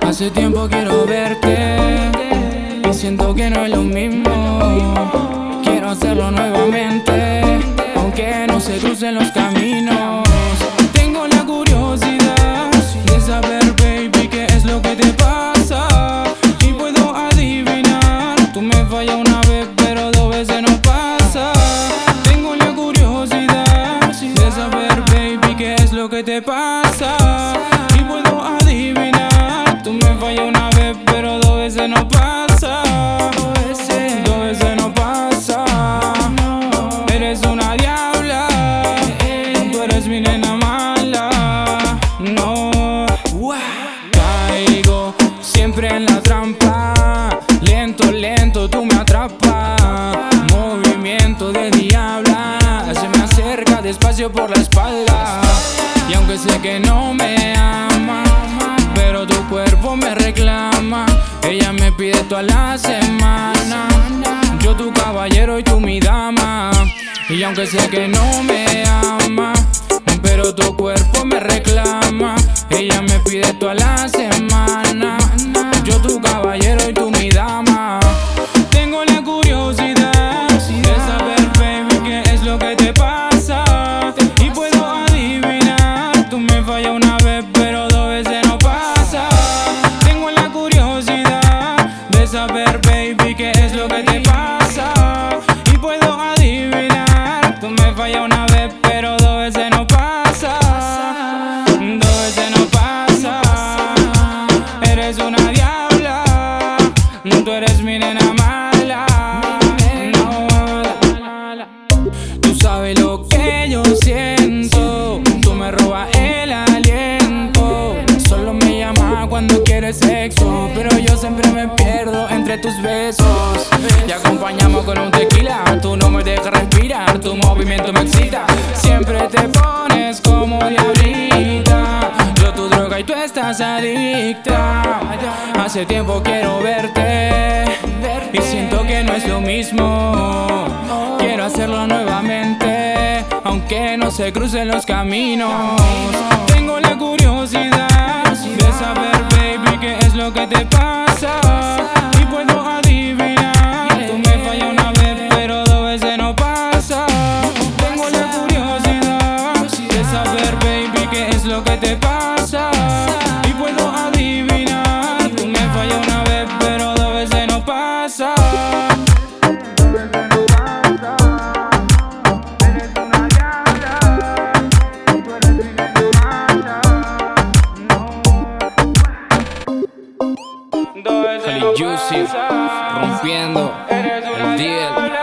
Hace tiempo quiero verte y siento que no es lo mismo. Quiero hacerlo nuevamente, aunque no se crucen los caminos. Pasa. Y puedo adivinar, tú me fallas una vez, pero dos veces no pasa. Dos veces no pasa. Eres una diabla, tú eres mi nena mala. No, caigo siempre en la trampa. Lento, lento, tú me atrapas. Movimiento de diabla, se me acerca despacio por la espalda. Y aunque sé que no me ama, pero tu cuerpo me reclama. Ella me pide toda la semana. Yo tu caballero y tú mi dama. Y aunque sé que no me ama, pero tu cuerpo me reclama. Ella me pide toda la sexo. Pero yo siempre me pierdo entre tus besos. Y acompañamos con un tequila. Tú no me dejas respirar. Tu movimiento me excita. Siempre te pones como diablita. Yo tu droga y tú estás adicta. Hace tiempo quiero verte. Y siento que no es lo mismo. Quiero hacerlo nuevamente, aunque no se crucen los caminos. Tengo la curiosidad de saber, lo que te pasa. Y puedo adivinar, tú me fallas una vez, pero dos veces no pasa. Tengo la curiosidad de saber, baby, qué es lo que te pasa. Y puedo adivinar, tú me fallas una vez, pero dos veces no pasa. Juicy, rompiendo el deal.